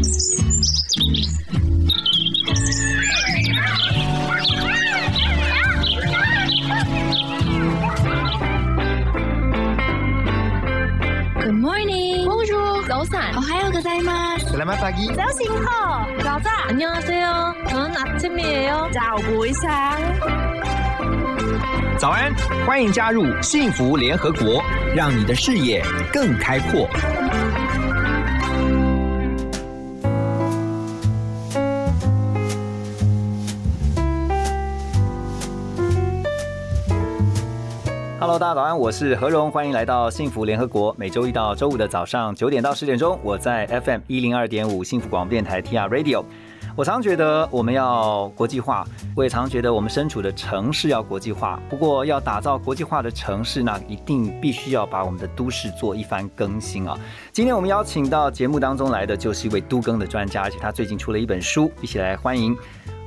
Good morning. Bonjour.早安. 오하요 고자이마스. Selamat pagi. 早醒好.早安. 안녕하세요. 저는 아침이에요. 早不一상早安，欢迎加入幸福联合国，让你的视野更开阔。 大家早安，我是何荣，欢迎来到幸福联合国。每周一到周五的早上九点到十点钟，我在 FM 一零二点五幸福广播电台 TR Radio。我常觉得我们要国际化，我也常觉得我们身处的城市要国际化。不过，要打造国际化的城市，那一定必须要把我们的都市做一番更新啊。今天我们邀请到节目当中来的，就是一位都更的专家，而且他最近出了一本书，一起来欢迎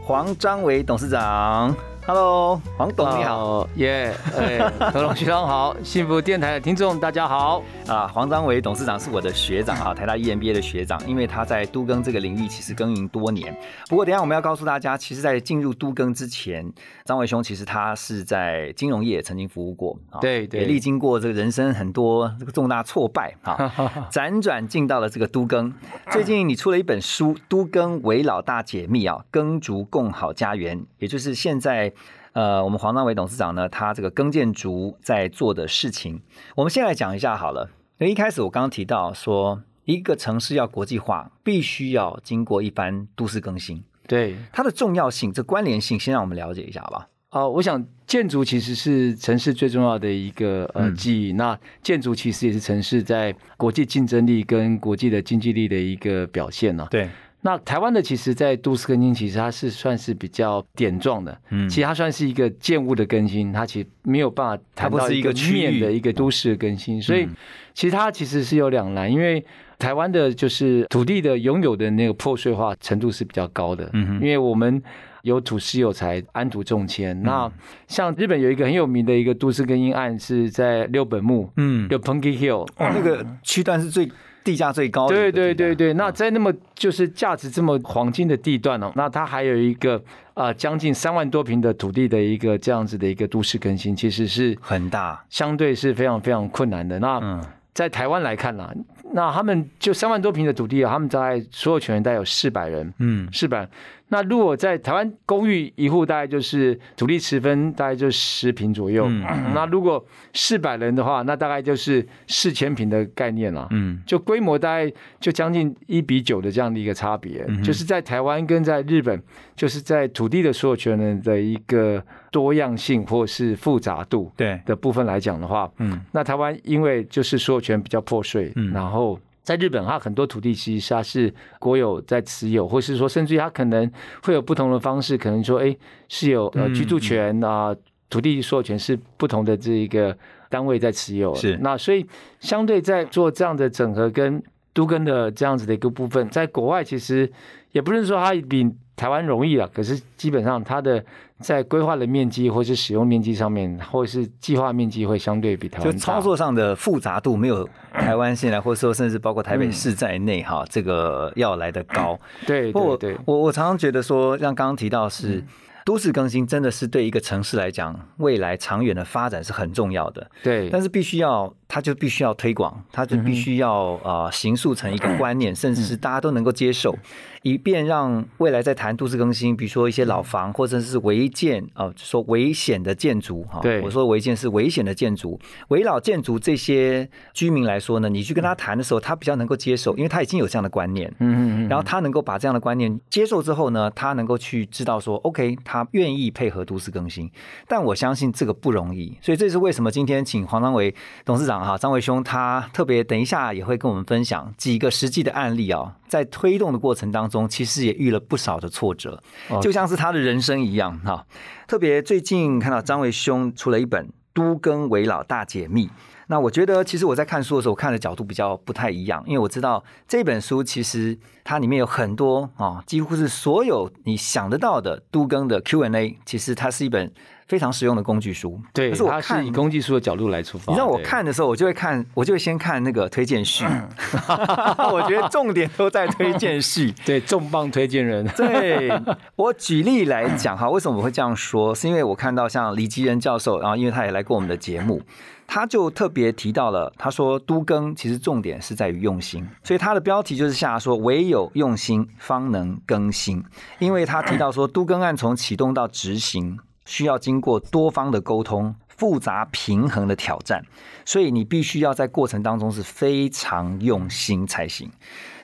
黄章伟董事长。Hello，黄董你好。哦，耶！哎，何龙学长好，幸福电台的听众大家好。啊，黄章伟董事长是我的学长啊，台大 EMBA 的学长，因为他在都更这个领域其实耕耘多年。不过等一下我们要告诉大家，其实，在进入都更之前，张伟兄其实他是在金融业曾经服务过，啊对对也历经过这个人生很多这个重大挫败啊，辗转进到了这个都更。最近你出了一本书《都更为老大解密》啊，耕竹共好家园，也就是现在。呃，我们黄章伟董事长呢，他这个耕建竹在做的事情，我们先来讲一下好了。因为一开始我刚刚提到说，一个城市要国际化，必须要经过一番都市更新，对，它的重要性、这关联性，先让我们了解一下好不好？哦，我想建筑其实是城市最重要的一个呃嗯记忆。那建筑其实也是城市在国际竞争力跟国际的经济力的一个表现呢、对，那台湾的其实，在都市更新，其实它是算是比较点状的，嗯。其实它算是一个建物的更新，它其实没有办法谈它不是到一个区域。面的一个都市的更新，所以嗯。其实它其实是有两难，因为台湾的就是土地的拥有的那个破碎化程度是比较高的，嗯哼。因为我们。有土石有财，安土重迁。那像日本有一个很有名的一个都市更新案，是在六本木，嗯，六 Punky Hill，哦，那个区段是最地价最高对对对对，那在那么就是价值这么黄金的地段哦，那它还有一个呃将近三万多平的土地的一个这样子的一个都市更新，其实是很大，相对是非常非常困难的。那嗯。在台湾来看啦，那他们就三万多平的土地啊，他们大概所有权人大概有四百人，嗯。四百。那如果在台湾公寓一户大概就是土地持分大概就十平左右，嗯。那如果四百人的话，那大概就是四千平的概念啦。嗯。就规模大概就将近一比九的这样的一个差别，嗯就是在台湾跟在日本，就是在土地的所有权人的一个多样性或是复杂度对，的部分来讲的话，嗯。那台湾因为就是所有权比较破碎，嗯。然后。在日本，它很多土地其实它是国有在持有，或是说，甚至于它可能会有不同的方式，可能说，哎，是有呃嗯居住权啊、土地所有权是不同的这一个单位在持有。是那所以相对在做这样的整合跟都跟的这样子的一个部分，在国外其实也不是说它比台湾容易啊，可是基本上它的在规划的面积或是使用面积上面，或是计划面积会相对比台湾。就操作上的复杂度没有台湾现在，或者说甚至包括台北市在内哈，这个要来的高。对不过对对，我我常常觉得说，像刚刚提到是。都市更新真的是对一个城市来讲，未来长远的发展是很重要的。对，但是必须要，它就必须要推广，他就必须要呃形塑成一个观念，甚至是大家都能够接受，以便让未来在谈都市更新，比如说一些老房或者是违建啊、呃，就说危险的建筑哈，对。我说违建是危险的建筑，围老建筑这些居民来说呢，你去跟他谈的时候，他比较能够接受，因为他已经有这样的观念，嗯嗯嗯，然后他能够把这样的观念接受之后呢，他能够去知道说，OK，他愿意配合都市更新。但我相信这个不容易，所以这是为什么今天请黄章伟董事长哈，张伟兄他特别等一下也会跟我们分享几个实际的案例啊，在推动的过程当中，其实也遇了不少的挫折，哦就像是他的人生一样哈。特别最近看到张伟兄出了一本《都更为老大解密》。那我觉得，其实我在看书的时候，我看的角度比较不太一样，因为我知道这本书其实它里面有很多啊，几乎是所有你想得到的都更的 Q&A，其实它是一本非常实用的工具书。对，可是我它看是以工具书的角度来出发。你知道我看的时候，我就会看，我就会先看那个推荐序 我觉得重点都在推荐序。对重磅推荐人，对我举例来讲哈，为什么我会这样说？是因为我看到像李吉仁教授，然后因为他也来过我们的节目，他就特别提到了，他说都更其实重点是在于用心，所以他的标题就是下说唯有用心方能更新，因为他提到说都更案从启动到执行需要经过多方的沟通。复杂平衡的挑战，所以你必须要在过程当中是非常用心才行。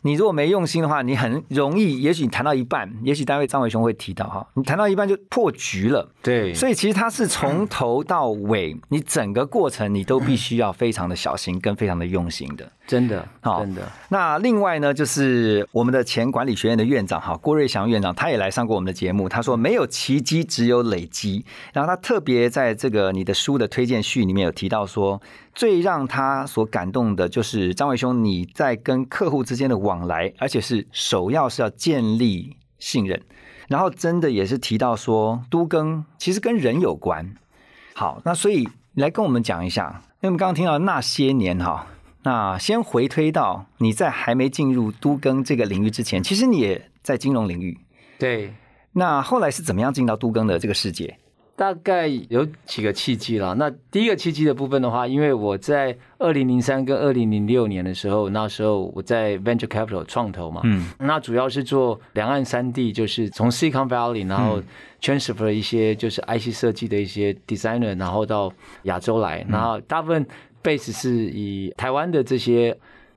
你如果没用心的话，你很容易，也许你谈到一半，也许单位张伟雄会提到哈，你谈到一半就破局了。对，所以其实他是从头到尾，你整个过程你都必须要非常的小心跟非常的用心的。真的，好真的，那另外呢，就是我们的前管理学院的院长哈郭瑞祥院长，他也来上过我们的节目。他说没有奇迹，只有累积。然后他特别在这个你的书的推荐序里面有提到说，最让他所感动的就是张伟兄你在跟客户之间的往来，而且是首要是要建立信任。然后真的也是提到说，都更其实跟人有关。好，那所以来跟我们讲一下，因为我们刚刚听到那些年哈。那先回推到你在还没进入都更这个领域之前，其实你也在金融领域。对，那后来是怎么样进到都更的这个世界？大概有几个契机啦。那第一个契机的部分的话，因为我在二零零三跟二零零六年的时候，那时候我在 venture capital 创投嘛，嗯，那主要是做两岸三地，就是从 Silicon Valley，然后 transfer 一些就是 IC 设计的一些 designer，然后到亚洲来，然后大部分 base 是以台湾的这些。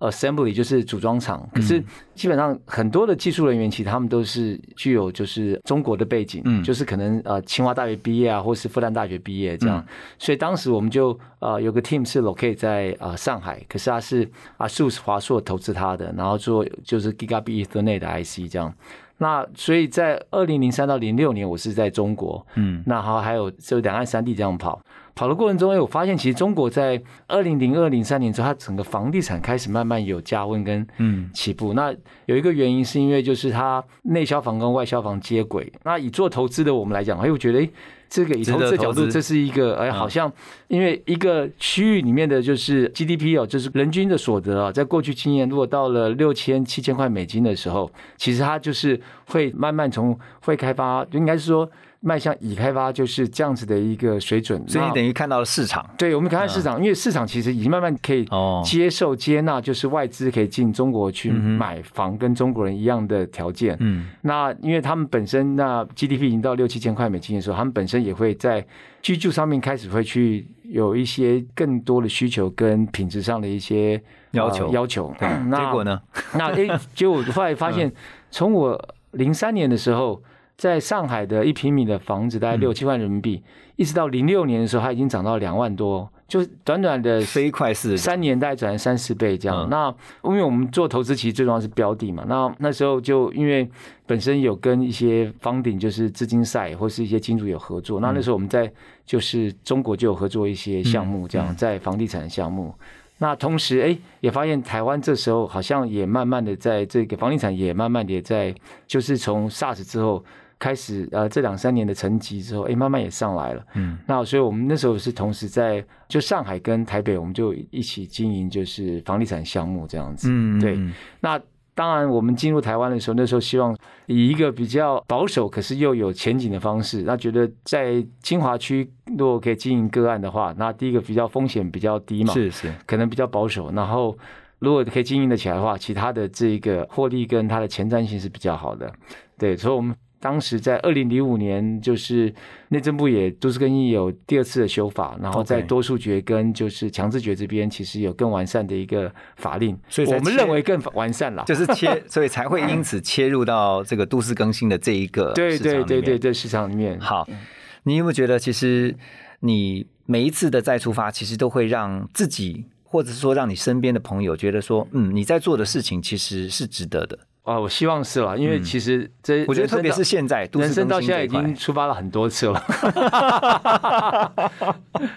Assembly 就是组装厂，可是基本上很多的技术人员，其实他们都是具有就是中国的背景，嗯。就是可能呃清华大学毕业啊，或是复旦大学毕业这样，所以当时我们就呃有个 team 是 locate 在呃上海，可是他是啊 ASUS 华硕投资他的，然后做就是 Gigabit Ethernet 的 IC 这样。那所以在二零零三到零六年，我是在中国，嗯。那好还有就两岸三地这样跑。跑的过程中，哎，我发现其实中国在二零零二零三年之后，它整个房地产开始慢慢有加温跟嗯起步。那有一个原因是因为就是它内销房跟外销房接轨。那以做投资的我们来讲，哎，我觉得哎，这个以投资的角度，这是一个哎，好像因为一个区域里面的就是 GDP 哦，就是人均的所得啊，在过去经验如果到了六千七千块美金的时候，其实它就是会慢慢从会开发，应该是说。迈向已开发就是这样子的一个水准，所以你等于看到了市场。对，我们看看市场，因为市场其实已经慢慢可以哦接受、接纳，就是外资可以进中国去买房，跟中国人一样的条件。嗯那因为他们本身那 GDP 已经到六七千块美金的时候，他们本身也会在居住上面开始会去有一些更多的需求跟品质上的一些要求呃要求。对，那结果呢？那诶，结果我后来发现，从我零三年的时候，在上海的一平米的房子大概六七万人民币，一直到零六年的时候，它已经涨到两万多，就短短的飞快是三年大概涨了三四倍这样。嗯那因为我们做投资，其实最重要是标的嘛。那那时候就因为本身有跟一些方顶，就是资金赛或是一些金主有合作。那那时候我们在就是中国就有合作一些项目，这样在房地产项目。那同时，哎，也发现台湾这时候好像也慢慢的在这个房地产也慢慢的在，就是从 SARS 之后开始，呃，这两三年的成绩之后，哎，慢慢也上来了。嗯那所以我们那时候是同时在就上海跟台北，我们就一起经营就是房地产项目这样子。嗯，对嗯那当然，我们进入台湾的时候，那时候希望以一个比较保守，可是又有前景的方式。那觉得在清华区如果可以经营个案的话，那第一个比较风险比较低嘛，是是，可能比较保守。然后如果可以经营得起来的话，其他的这个获利跟它的前瞻性是比较好的。对，所以我们当时在二零零五年，就是内政部也都市更新有第二次的修法，然后在多数决跟就是强制决这边，其实有更完善的一个法令，所以我们认为更完善了。就是切，所以才会因此切入到这个都市更新的这一个对对市场里面对对对，市场里面好，你有没有觉得，其实你每一次的再出发，其实都会让自己，或者是说让你身边的朋友觉得说，嗯，你在做的事情其实是值得的。啊，我希望是了，因为嗯其实这我觉得特别是现在，人生到现在已经出发了很多次了。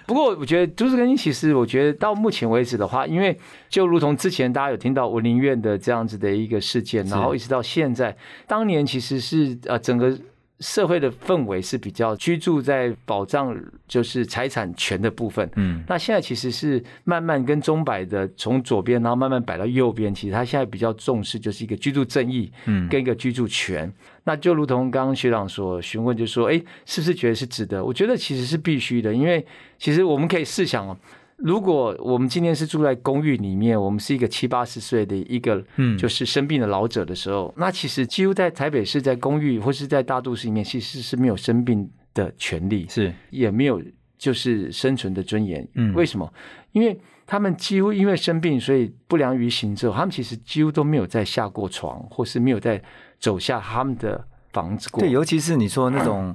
不过，我觉得都市更新其实，我觉得到目前为止的话，因为就如同之前大家有听到文林院的这样子的一个事件，然后一直到现在，当年其实是呃整个。社会的氛围是比较居住在保障就是财产权的部分，嗯那现在其实是慢慢跟钟摆的从左边，然后慢慢摆到右边。其实他现在比较重视就是一个居住正义，嗯跟一个居住权。那就如同刚刚学长所询问，就说，哎，是不是觉得是值得？我觉得其实是必须的，因为其实我们可以试想哦。如果我们今天是住在公寓里面，我们是一个七八十岁的一个，嗯就是生病的老者的时候，那其实几乎在台北市，在公寓或是在大都市里面，其实是没有生病的权利。是也没有就是生存的尊严。嗯为什么？因为他们几乎因为生病，所以不良于行之后，他们其实几乎都没有再下过床，或是没有再走下他们的房子过。对，尤其是你说那种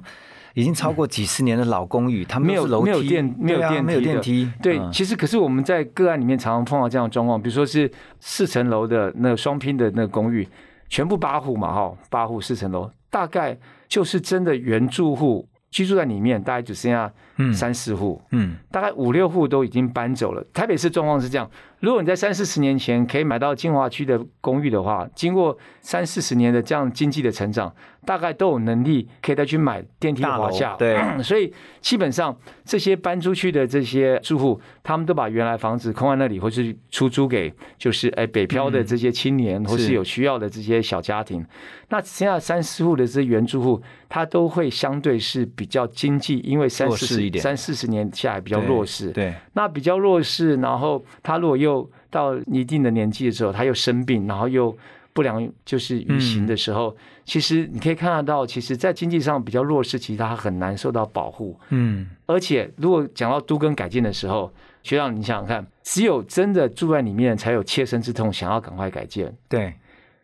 已经超过几十年的老公寓，他们没有楼梯没有电没有电啊没有电梯对，嗯。其实可是我们在个案里面常常碰到这样的状况，比如说是四层楼的那个双拼的那个公寓，全部八户嘛，哈，八户四层楼，大概就是真的原住户居住在里面，大概只剩下嗯三四户，嗯。大概五六户都已经搬走了。台北市状况是这样：如果你在三四十年前可以买到金华区的公寓的话，经过三四十年的这样经济的成长，大概都有能力可以再去买电梯大夏。对，所以基本上这些搬出去的这些住户，他们都把原来房子空在那里，或是出租给就是哎北漂的这些青年，或是有需要的这些小家庭。那剩下三四户的这些原住户，他都会相对是比较经济，因为三四三四十年下来比较弱势。对，那比较弱势，然后他如果又到一定的年纪的时候，他又生病，然后又不良就是于行的时候，其实你可以看得到，其实，在经济上比较弱势，其实他很难受到保护。嗯而且，如果讲到都更改建的时候，学长，你想想看，只有真的住在里面，才有切身之痛，想要赶快改建。对，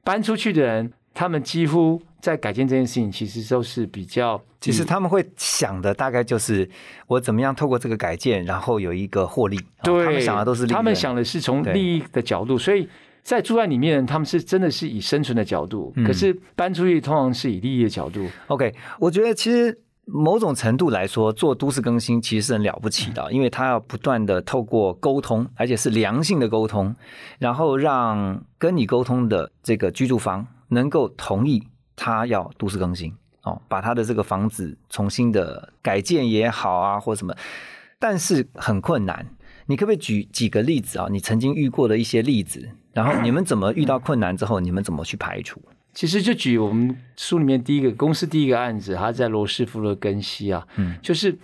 搬出去的人，他们几乎在改建这件事情，其实都是比较其实他们会想的大概就是我怎么样透过这个改建，然后有一个获利，哦对，他们想的都是利他们想的是从利益的角度，所以在住在里面，他们是真的是以生存的角度，嗯。可是搬出去通常是以利益的角度。OK，我觉得其实某种程度来说，做都市更新其实是很了不起的，因为它要不断的透过沟通，而且是良性的沟通，然后让跟你沟通的这个居住方能够同意他要都市更新哦，把他的这个房子重新的改建也好啊，或什么，但是很困难。你可不可以举几个例子啊？你曾经遇过的一些例子，然后你们怎么遇到困难之后，你们怎么去排除？其实就举我们书里面第一个公司第一个案子，他在罗斯福的根西啊，嗯就是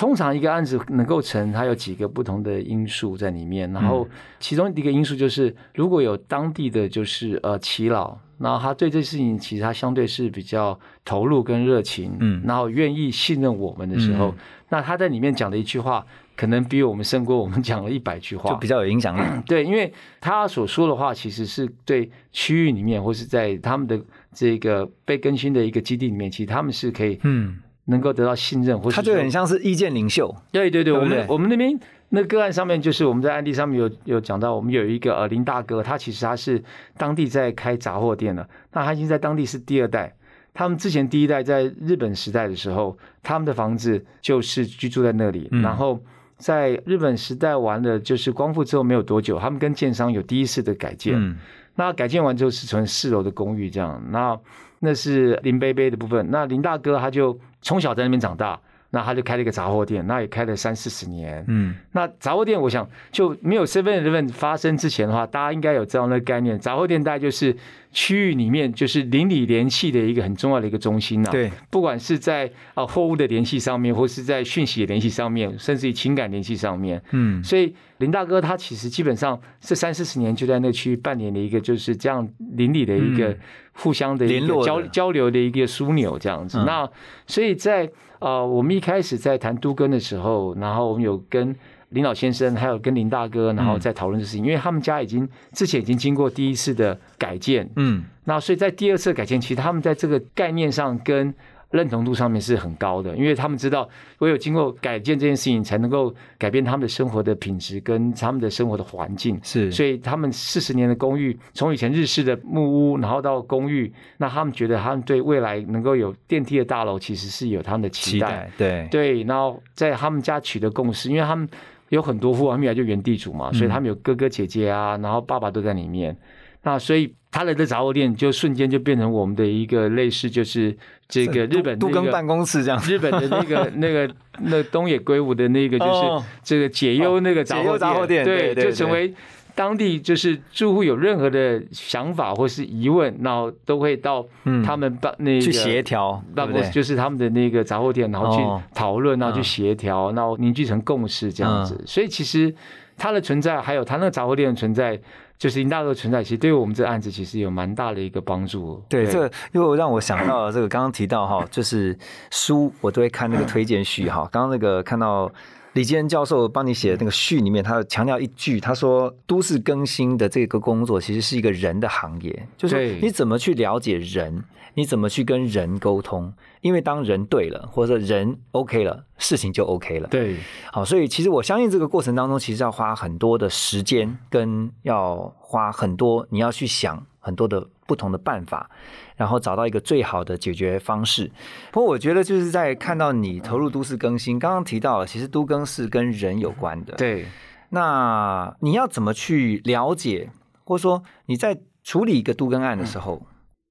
通常一个案子能够成，它有几个不同的因素在里面，然后其中一个因素就是如果有当地的就是呃耆老，然后他对这事情其实他相对是比较投入跟热情，嗯。然后愿意信任我们的时候，嗯。那他在里面讲的一句话，可能比我们胜过我们讲了一百句话，就比较有影响力。对，因为他所说的话，其实是对区域里面，或是在他们的这个被更新的一个基地里面，其实他们是可以嗯，能够得到信任，或者他就很像是意见领袖。对对对，我们我们那边那个案上面，就是我们在案例上面有有讲到，我们有一个呃林大哥，他其实他是当地在开杂货店的，那他已经在当地是第二代。他们之前第一代在日本时代的时候，他们的房子就是居住在那里，嗯然后在日本时代完了，就是光复之后没有多久，他们跟建商有第一次的改建，嗯那改建完之后是成四楼的公寓这样，那那是林贝贝的部分。那林大哥他就从小在那边长大，那他就开了一个杂货店，那也开了三四十年。嗯。那杂货店，我想就没有 Seven Eleven 发生之前的话，大家应该有这样的概念。杂货店大概就是区域里面就是邻里联系的一个很重要的一个中心呐、对，不管是在啊货物的联系上面，或是在讯息的联系上面，甚至于情感联系上面，嗯。所以林大哥他其实基本上这三四十年就在那区域扮演了一个就是这样邻里的一个嗯互相的一联络交交流的一个枢纽这样子。嗯。那所以在呃我们一开始在谈都根的时候，然后我们有跟林老先生还有跟林大哥，然后在讨论这事情，因为他们家已经之前已经经过第一次的改建，嗯。那所以在第二次改建，其实他们在这个概念上跟认同度上面是很高的，因为他们知道唯有经过改建这件事情，才能够改变他们的生活的品质跟他们的生活的环境。是所以他们四十年的公寓，从以前日式的木屋，然后到公寓，那他们觉得他们对未来能够有电梯的大楼，其实是有他们的期待。对对，然后在他们家取得共识，因为他们有很多户，他们原来就原地主嘛，所以他们有哥哥姐姐啊，然后爸爸都在里面。那所以他来的这杂货店就瞬间就变成我们的一个类似，就是这个日本那个都跟办公室这样，日本的那个 那个那东野圭吾的那个就是哦。这个解忧那个杂货店对对，对就成为当地就是住户有任何的想法或是疑问，然后都会到嗯。他们办那个去协调？办公室就是他们的那个杂货店，然后哦。去讨论，然后去嗯协调，然后凝聚成共识这样子。所以其实它的存在，还有它那个杂货店的存在，就是林大哥的存在，其实对于我们这个案子其实有蛮大的一个帮助。对，这个又让我想到了这个刚刚提到哈，就是书我都会看那个推荐序哈。刚刚那个看到李基恩教授帮你写的那个序里面，他有强调一句，他说都市更新的这个工作其实是一个人的行业，就是你怎么去了解人，你怎么去跟人沟通，因为当人对了，或者人 OK 了，事情就 OK 了。对好，所以其实我相信这个过程当中，其实要花很多的时间，跟要花很多，你要去想很多的不同的办法，然后找到一个最好的解决方式。不过我觉得就是在看到你投入都市更新，刚刚提到了，其实都更是跟人有关的。，对那你要怎么去了解，或者说你在处理一个都更案的时候，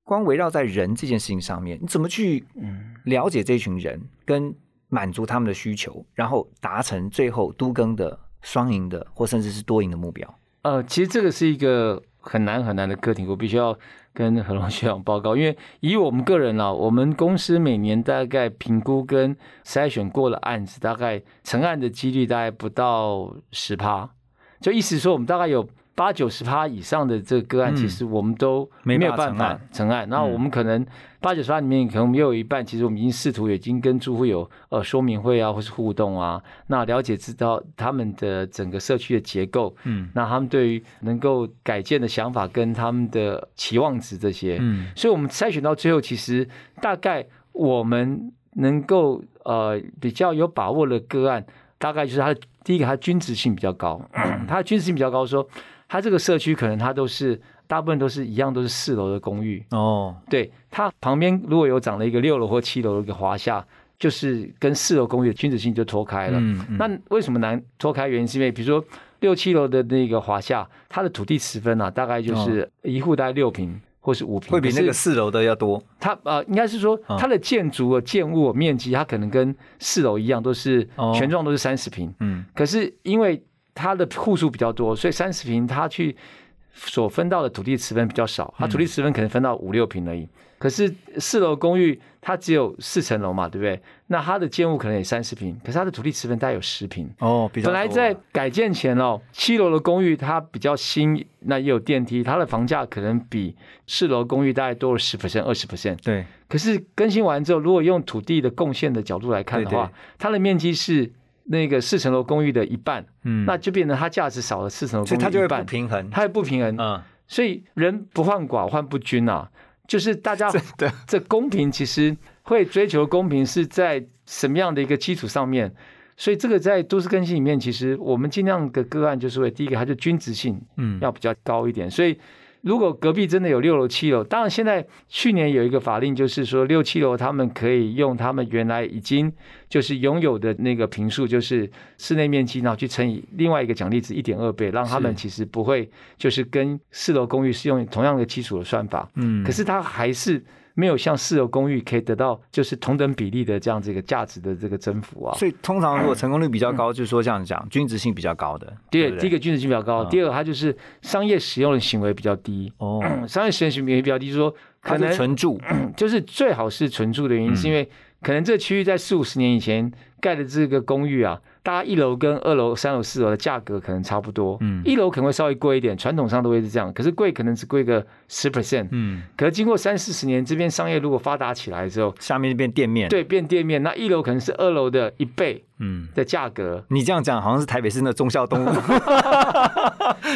光围绕在人这件事情上面，你怎么去了解这群人，跟满足他们的需求，然后达成最后都更的双赢的，或甚至是多赢的目标？呃，其实这个是一个很难很难的课题，我必须要跟何龙学长报告，因为以我们个人啊，我们公司每年大概评估跟筛选过的案子，大概成案的几率大概不到十趴，就意思说我们大概有八九十趴以上的这个个案，嗯。其实我们都没没有办法成案。那我们可能八九十趴里面，可能也有一半，其实我们已经试图已经跟住户有呃说明会啊，或是互动啊，那了解知道他们的整个社区的结构，嗯。那他们对于能够改建的想法跟他们的期望值这些，嗯。所以我们筛选到最后，其实大概我们能够呃比较有把握的个案，大概就是它的第一个，它均值性比较高，它的均值性比较高，说它这个社区可能它都是大部分都是一样，都是四楼的公寓，哦，对，它旁边如果有长了一个六楼或七楼的一个华夏，就是跟四楼公寓的均值性就脱开了。嗯嗯那为什么难脱开？原因是因为比如说六七楼的那个华夏，它的土地十分啊，大概就是一户大概六平或是五平，哦会比那个四楼的要多。它呃，应该是说嗯它的建筑的建物面积，它可能跟四楼一样，都是哦全幢都是三十平。嗯可是因为它的户数比较多，所以三十平它去所分到的土地持分比较少，它土地持分可能分到五六平而已。可是四楼公寓它只有四层楼嘛，对不对？那它的建物可能也三十平，可是它的土地持分大概有十平。哦，比较本来在改建前哦，七楼的公寓它比较新，那也有电梯，它的房价可能比四楼公寓大概多了十 percent、二十 percent。对可是更新完之后，如果用土地的贡献的角度来看的话，对对它的面积是那个四层楼公寓的一半，嗯那就变成它价值少了四层楼所以它就会不平衡。它会不平衡。嗯，所以人不患寡，患不均啊，就是大家 这公平其实会追求公平是在什么样的一个基础上面？所以这个在都市更新里面，其实我们尽量的个案就是会第一个，它就均值性嗯要比较高一点。所以如果隔壁真的有六楼、七楼，当然现在去年有一个法令，就是说六七楼他们可以用他们原来已经就是拥有的那个平数，就是室内面积，然后去乘以另外一个奖励值一点二倍，让他们其实不会就是跟四楼公寓是用同样的基础的算法。嗯可是它还是没有像四楼公寓可以得到就是同等比例的这样子一个价值的这个增幅啊。所以通常如果成功率比较高，就是说这样讲，均值性比较高的。第对第一个均值性比较高，嗯第二个它就是商业使用的行为比较低。哦，商业使用行为比较低，就是说它是可能纯住，就是最好是纯住的原因，是因为可能这个区域在四五十年以前盖的这个公寓啊，大家一楼跟二楼、三楼、四楼的价格可能差不多，嗯。一楼可能会稍微贵一点，传统上都会是这样，可是贵可能只贵个十 percent，嗯，可是经过三四十年，这边商业如果发达起来之后，下面就变店面。，对，变店面，那一楼可能是二楼的一倍，嗯，的价格。你这样讲好像是台北市那忠孝东路。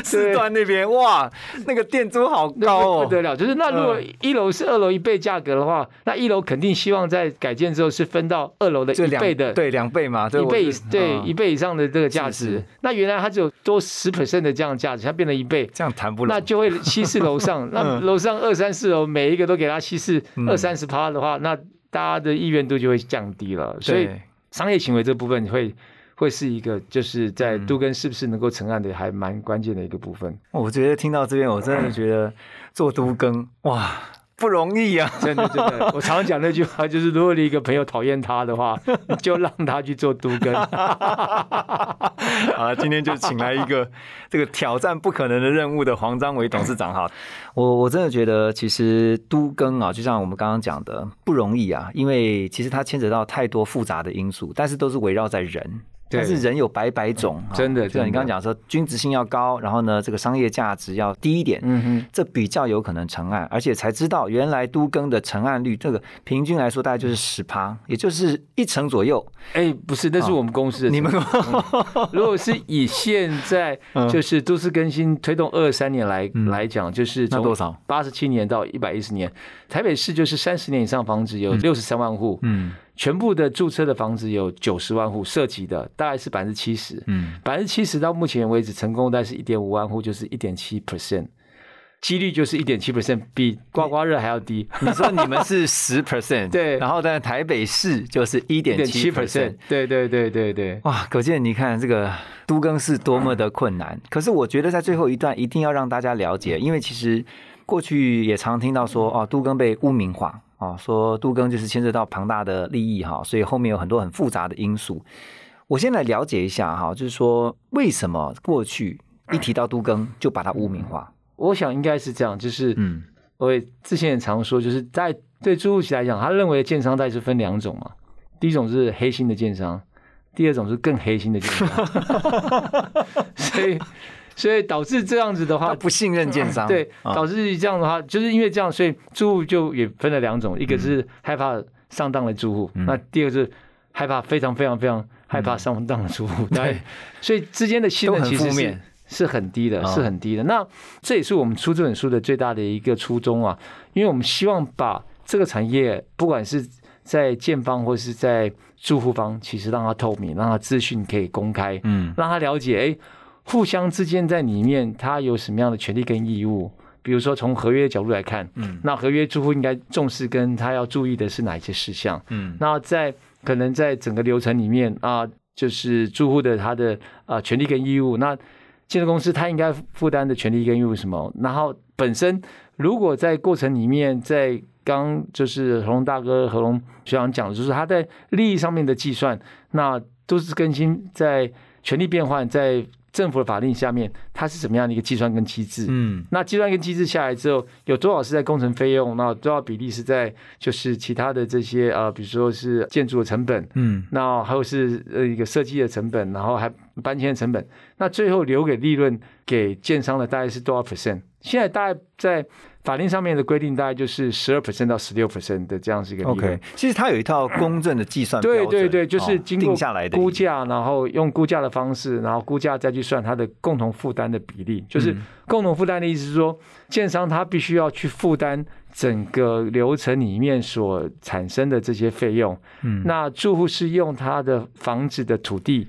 四段那边，哇，那个店租好高哦，不得了，就是那如果嗯。一楼是二楼一倍价格的话，那一楼肯定希望在改建之后是分到二楼的就两一倍的，对两倍嘛，对一倍以对一倍以上的这个价值。那原来它只有多十 percent 的这样价值，它变成一倍，这样谈不了那就会稀释楼上，那楼上二三四楼每一个都给它稀释嗯。二三十趴的话，那大家的意愿度就会降低了。所以对商业行为这部分会会是一个，就是在嗯都跟是不是能够成案的还蛮关键的一个部分。我觉得听到这边，我真的觉得做都更哇不容易啊。真的真的，我常常讲那句话，就是如果你一个朋友讨厌他的话，你就让他去做都跟。好了，今天就请来一个 这个挑战不可能的任务的黄章伟董事长哈。我我真的觉得，其实都更啊，就像我们刚刚讲的，不容易啊，因为其实它牵扯到太多复杂的因素，但是都是围绕在人。对。但是人有百百种，啊真的就像你刚刚讲说，均值性要高，然后呢，这个商业价值要低一点，嗯哼，这比较有可能成案，而且才知道原来都更的成案率，这个平均来说大概就是十趴，也就是一成左右。哎，不是，那是我们公司的你们嗯 如果是以现在嗯。就是都市更新推动二三年来嗯。来讲，就是从那多少？八十七年到一百一十年，台北市就是三十年以上房子有六十三万户，嗯全部的注册的房子有九十万户，涉及的大概是百分之七十，嗯，百分之七十到目前为止成功大概是一点五万户，就是一点七 percent，几率就是一点七 percent，比刮刮乐还要低，你说你们是十 percent，对。然后在台北市就是一一点七 percent percent，。对对对对对。哇，可见你看这个都更是多么的困难。可是我觉得在最后一段一定要让大家了解，因为其实过去也常听到说哦，都更被污名化哦，说杜更就是牵涉到庞大的利益哈，所以后面有很多很复杂的因素。我先来了解一下哈，就是说为什么过去一提到杜更就把它污名化？我想应该是这样，就是嗯我也之前也常说，就是在对朱户奇来讲，他认为的建商大概是分两种嘛，第一种是黑心的建商，第二种是更黑心的建商，所以所以导致这样子的话，他不信任建商，对，啊。导致这样的话，就是因为这样，所以住户就也分了两种，一个是害怕上当的住户，嗯。那第二个是害怕非常非常非常害怕上当的住户，对，所以之间的信任其实是负面。是很低的，哦是很低的。那这也是我们出这本书的最大的一个初衷啊，因为我们希望把这个产业，不管是在建方或是在住户方，其实让它透明，让它资讯可以公开，嗯。让他了解，哎，互相之间在里面他有什么样的权利跟义务。比如说从合约角度来看，嗯那合约住户应该重视跟他要注意的是哪一些事项？嗯那在可能在整个流程里面啊，就是住户的他的啊权利跟义务，那建设公司他应该负担的权利跟义务什么？然后本身如果在过程里面，在刚就是何龙大哥、何龙学长讲的，就是他在利益上面的计算，那都是更新在权利变换在政府的法令下面，它是什么样的一个计算跟机制？嗯那计算跟机制下来之后，有多少是在工程费用？那多少比例是在就是其他的这些呃，比如说是建筑的成本，嗯那还有是呃一个设计的成本，然后还搬迁的成本，那最后留给利润给建商的大概是多少 percent？现在大概在法令上面的规定，大概就是十二 percent 到十六 percent 的这样是一个利润。，OK，其实它有一套公正的计算标准，对对对，就是哦经过下来的估价，然后用估价的方式，然后估价再去算它的共同负担的比例。就是嗯共同负担的意思是说，建商他必须要去负担整个流程里面所产生的这些费用。嗯那住户是用他的房子的土地，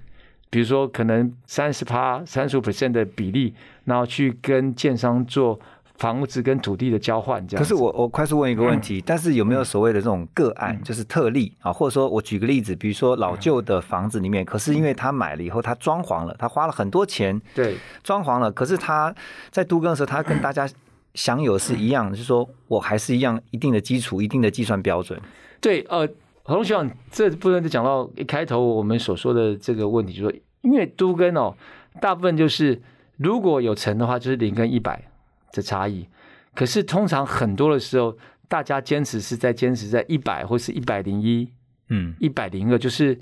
比如说可能三十趴、三十五 percent 的比例，然后去跟建商做房屋子跟土地的交换，这样。可是我我快速问一个问题，但是有没有所谓的这种个案，就是特例啊，或者说我举个例子，比如说老旧的房子里面，可是因为他买了以后，他装潢了，他花了很多钱对装潢了，可是他在都更的时候，他跟大家享有是一样的，就是说我还是一样一定的基础、一定的计算标准。对，呃，何龙学长这部分就讲到一开头我们所说的这个问题，就是说，因为都跟哦，大部分就是如果有成的话，就是零跟一百的差异。可是通常很多的时候，大家坚持是在坚持在一百或是一百零一、嗯一百零二，就是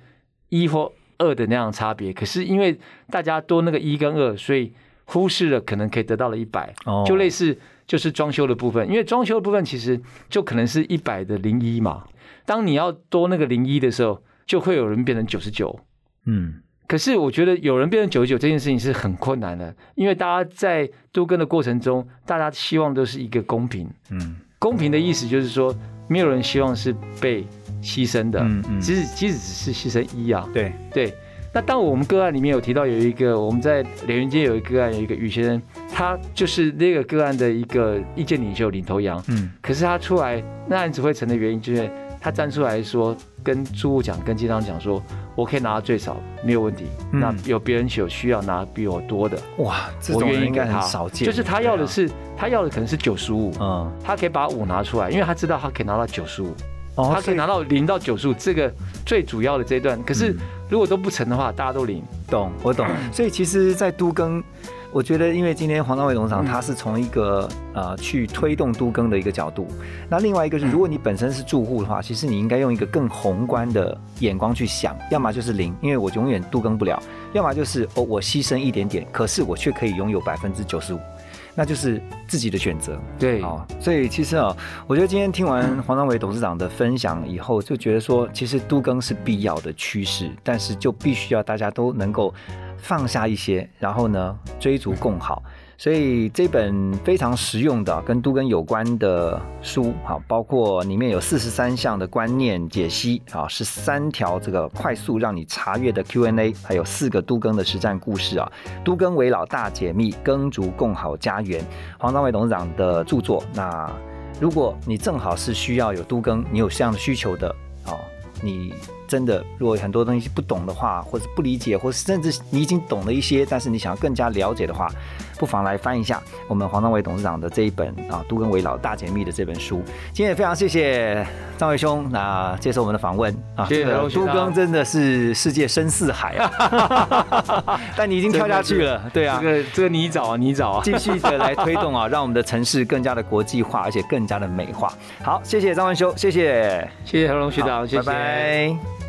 一或二的那样差别。可是因为大家多那个一跟二，所以忽视了可能可以得到了一百。哦就类似就是装修的部分，因为装修的部分其实就可能是一百的零一嘛。当你要多那个零一的时候，就会有人变成九十九，嗯可是我觉得有人变成九十九这件事情是很困难的，因为大家在都跟的过程中，大家希望都是一个公平。嗯公平的意思就是说，没有人希望是被牺牲的，嗯嗯即使即使只是牺牲一啊，对，对。那当我们个案里面有提到有一个，我们在连云街有一个个案，有一个于先生，他就是那个个案的一个意见领袖、领头羊。嗯可是他出来那案子会成的原因，就是他站出来说，跟租户讲，跟经商讲说，我可以拿到最少，没有问题。嗯那有别人有需要拿比我多的，哇，这我种人应该很少见，就是他要的是，他要的可能是九十五，嗯，他可以把五拿出来，因为他知道他可以拿到九十五，哦他可以拿到零到九十五这个最主要的这一段。可是嗯如果都不成的话，大家都零。懂，我懂。所以其实，在都更，我觉得，因为今天黄大伟董事长嗯。他是从一个呃去推动都更的一个角度，那另外一个是，如果你本身是住户的话，其实你应该用一个更宏观的眼光去想，要么就是零，因为我永远都更不了；要么就是哦，我牺牲一点点，可是我却可以拥有百分之九十五，那就是自己的选择。对，哦，所以其实啊，我觉得今天听完黄章伟董事长的分享以后，就觉得说，其实都更是必要的趋势，但是就必须要大家都能够放下一些，然后呢，追逐更好。所以这本非常实用的跟都更有关的书，好，包括里面有四十三项的观念解析，啊，十三条这个快速让你查阅的 Q&A，还有四个都更的实战故事啊，都更为老大解密，耕竹共好家园。黄章伟董事长的著作。那如果你正好是需要有都更，你有这样的需求的啊，你真的如果很多东西不懂的话，或者不理解，或是甚至你已经懂了一些，但是你想要更加了解的话，不妨来翻一下我们黄章伟董事长的这一本啊《都更为老大解密》的这本书。今天也非常谢谢张伟兄那接受我们的访问啊，谢谢这个都龙学长更真的是世界深似海啊，但你已经跳下去了，对啊这。个这个泥沼啊，泥沼啊。继续的来推动啊，让我们的城市更加的国际化，而且更加的美化。好，谢谢张文修，谢谢，谢谢何龙学好长，谢谢。拜拜。